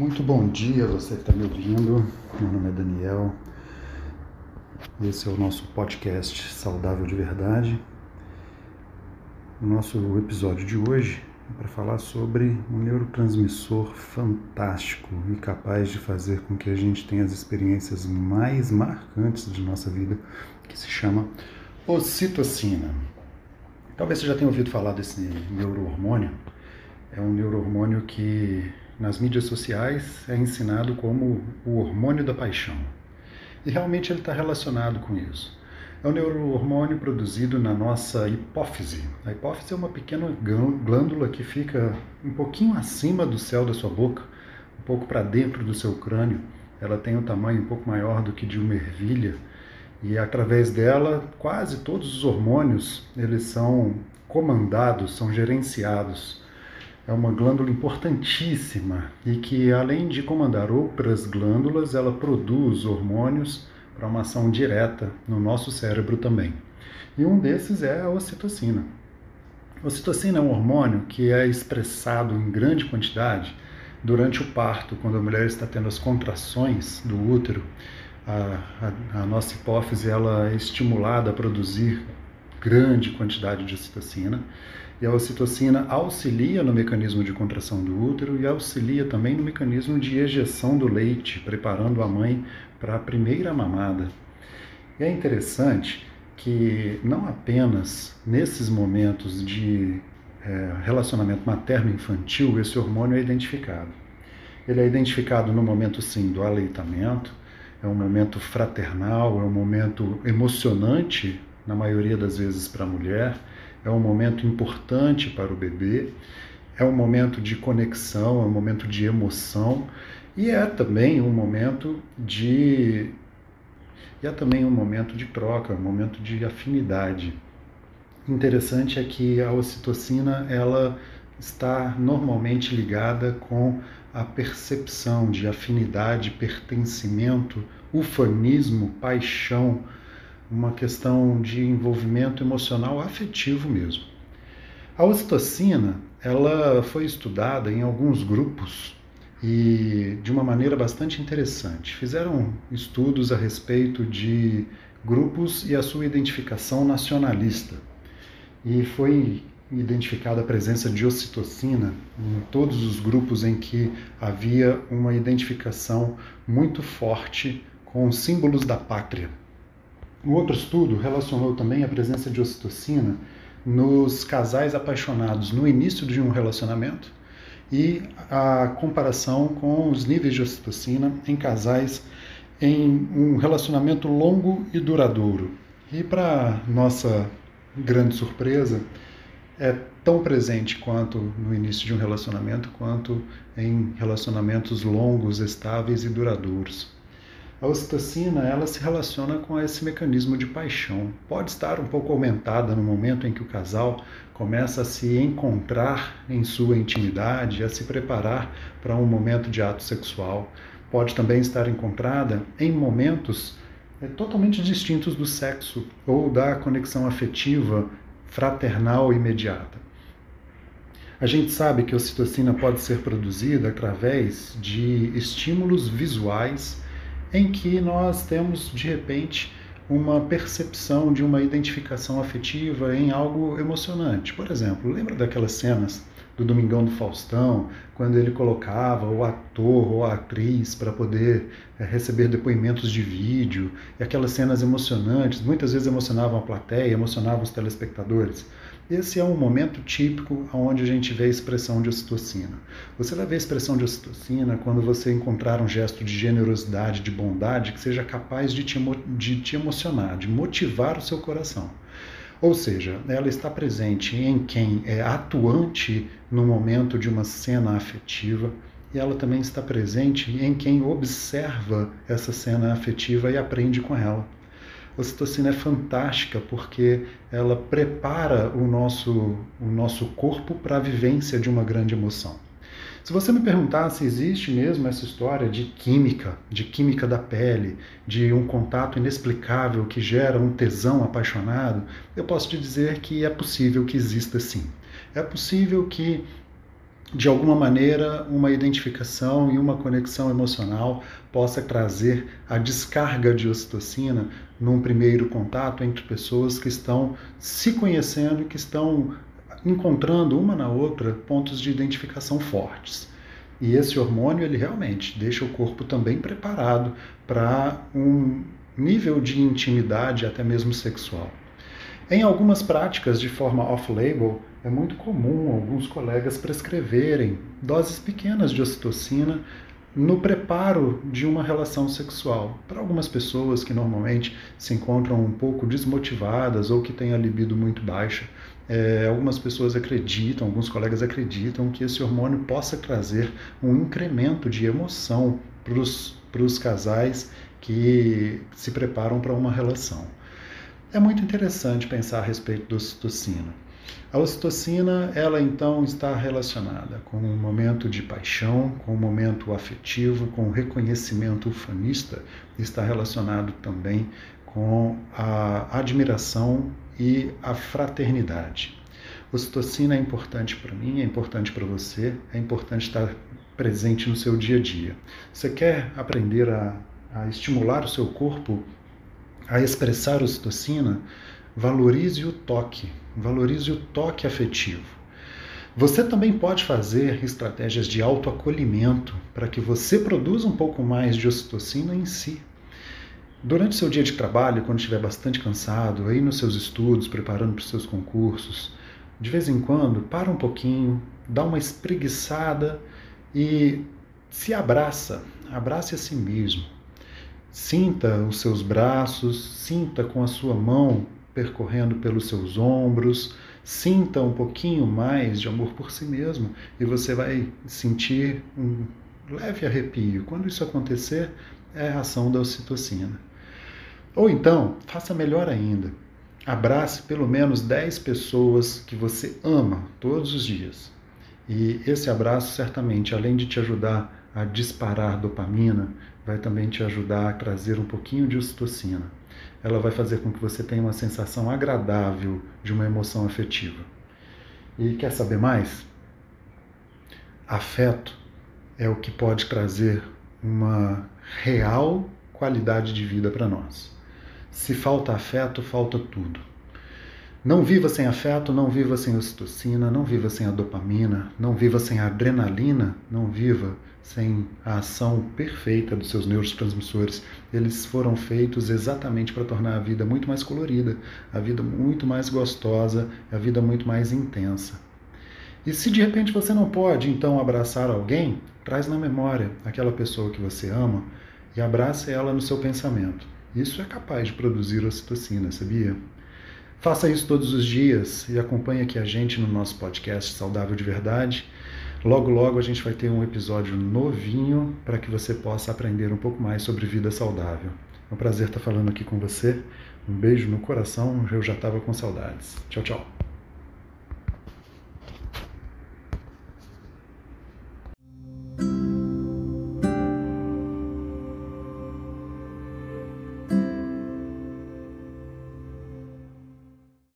Muito bom dia, você que está me ouvindo. Meu nome é Daniel. Esse é o nosso podcast Saudável de Verdade. O nosso episódio de hoje é para falar sobre um neurotransmissor fantástico e capaz de fazer com que a gente tenha as experiências mais marcantes de nossa vida, que se chama ocitocina. Talvez você já tenha ouvido falar desse neurohormônio. É um neurohormônio que nas mídias sociais é ensinado como o hormônio da paixão. E realmente ele está relacionado com isso. É um neurohormônio produzido na nossa hipófise. A hipófise é uma pequena glândula que fica um pouquinho acima do céu da sua boca, um pouco para dentro do seu crânio. Ela tem um tamanho um pouco maior do que de uma ervilha e através dela quase todos os hormônios eles são comandados, são gerenciados é uma glândula importantíssima e que, além de comandar outras glândulas, ela produz hormônios para uma ação direta no nosso cérebro também. E um desses é a ocitocina. A ocitocina é um hormônio que é expressado em grande quantidade durante o parto, quando a mulher está tendo as contrações do útero. A, a, a nossa hipófise ela é estimulada a produzir grande quantidade de ocitocina e a ocitocina auxilia no mecanismo de contração do útero e auxilia também no mecanismo de ejeção do leite, preparando a mãe para a primeira mamada. E é interessante que não apenas nesses momentos de é, relacionamento materno-infantil esse hormônio é identificado. Ele é identificado no momento, sim, do aleitamento, é um momento fraternal, é um momento emocionante, na maioria das vezes, para a mulher é um momento importante para o bebê, é um momento de conexão, é um momento de emoção e é também um momento de e é também um momento de troca, um momento de afinidade. Interessante é que a ocitocina ela está normalmente ligada com a percepção de afinidade, pertencimento, ufanismo, paixão, uma questão de envolvimento emocional afetivo mesmo. A ocitocina, ela foi estudada em alguns grupos e de uma maneira bastante interessante. Fizeram estudos a respeito de grupos e a sua identificação nacionalista. E foi identificada a presença de ocitocina em todos os grupos em que havia uma identificação muito forte com os símbolos da pátria. Um outro estudo relacionou também a presença de ocitocina nos casais apaixonados no início de um relacionamento e a comparação com os níveis de ocitocina em casais em um relacionamento longo e duradouro. E para nossa grande surpresa, é tão presente quanto no início de um relacionamento, quanto em relacionamentos longos, estáveis e duradouros. A ocitocina, ela se relaciona com esse mecanismo de paixão. Pode estar um pouco aumentada no momento em que o casal começa a se encontrar em sua intimidade, a se preparar para um momento de ato sexual. Pode também estar encontrada em momentos é, totalmente distintos do sexo ou da conexão afetiva fraternal imediata. A gente sabe que a ocitocina pode ser produzida através de estímulos visuais em que nós temos de repente uma percepção de uma identificação afetiva em algo emocionante. Por exemplo, lembra daquelas cenas do Domingão do Faustão, quando ele colocava o ator ou a atriz para poder é, receber depoimentos de vídeo, e aquelas cenas emocionantes, muitas vezes emocionavam a plateia, emocionavam os telespectadores. Esse é um momento típico onde a gente vê a expressão de ocitocina. Você vai ver a expressão de ocitocina quando você encontrar um gesto de generosidade, de bondade, que seja capaz de te, de te emocionar, de motivar o seu coração. Ou seja, ela está presente em quem é atuante no momento de uma cena afetiva, e ela também está presente em quem observa essa cena afetiva e aprende com ela. A ocitocina é fantástica porque ela prepara o nosso, o nosso corpo para a vivência de uma grande emoção. Se você me perguntar se existe mesmo essa história de química, de química da pele, de um contato inexplicável que gera um tesão apaixonado, eu posso te dizer que é possível que exista sim. É possível que de alguma maneira, uma identificação e uma conexão emocional possa trazer a descarga de ocitocina num primeiro contato entre pessoas que estão se conhecendo e que estão encontrando uma na outra pontos de identificação fortes. E esse hormônio, ele realmente deixa o corpo também preparado para um nível de intimidade, até mesmo sexual. Em algumas práticas de forma off-label, é muito comum alguns colegas prescreverem doses pequenas de ocitocina no preparo de uma relação sexual. Para algumas pessoas que normalmente se encontram um pouco desmotivadas ou que têm a libido muito baixa, é, algumas pessoas acreditam, alguns colegas acreditam que esse hormônio possa trazer um incremento de emoção para os casais que se preparam para uma relação. É muito interessante pensar a respeito da ocitocina. A ocitocina, ela então está relacionada com um momento de paixão, com um momento afetivo, com o reconhecimento ufanista, está relacionado também com a admiração e a fraternidade. Ocitocina é importante para mim, é importante para você, é importante estar presente no seu dia a dia. Você quer aprender a, a estimular o seu corpo a expressar ocitocina? Valorize o toque, valorize o toque afetivo. Você também pode fazer estratégias de autoacolhimento para que você produza um pouco mais de ocitocina em si. Durante seu dia de trabalho, quando estiver bastante cansado, aí nos seus estudos, preparando para os seus concursos, de vez em quando, para um pouquinho, dá uma espreguiçada e se abraça, abrace a si mesmo. Sinta os seus braços, sinta com a sua mão percorrendo pelos seus ombros, sinta um pouquinho mais de amor por si mesmo e você vai sentir um leve arrepio. Quando isso acontecer, é a ação da ocitocina. Ou então, faça melhor ainda. Abrace pelo menos 10 pessoas que você ama todos os dias. E esse abraço, certamente, além de te ajudar a disparar dopamina, vai também te ajudar a trazer um pouquinho de ocitocina ela vai fazer com que você tenha uma sensação agradável de uma emoção afetiva. E quer saber mais? Afeto é o que pode trazer uma real qualidade de vida para nós. Se falta afeto, falta tudo. Não viva sem afeto, não viva sem ocitocina, não viva sem a dopamina, não viva sem a adrenalina, não viva sem a ação perfeita dos seus neurotransmissores. Eles foram feitos exatamente para tornar a vida muito mais colorida, a vida muito mais gostosa, a vida muito mais intensa. E se de repente você não pode então abraçar alguém, traz na memória aquela pessoa que você ama e abrace ela no seu pensamento. Isso é capaz de produzir ocitocina, sabia? Faça isso todos os dias e acompanhe aqui a gente no nosso podcast Saudável de Verdade. Logo, logo a gente vai ter um episódio novinho para que você possa aprender um pouco mais sobre vida saudável. É um prazer estar falando aqui com você. Um beijo no coração, eu já estava com saudades. Tchau, tchau.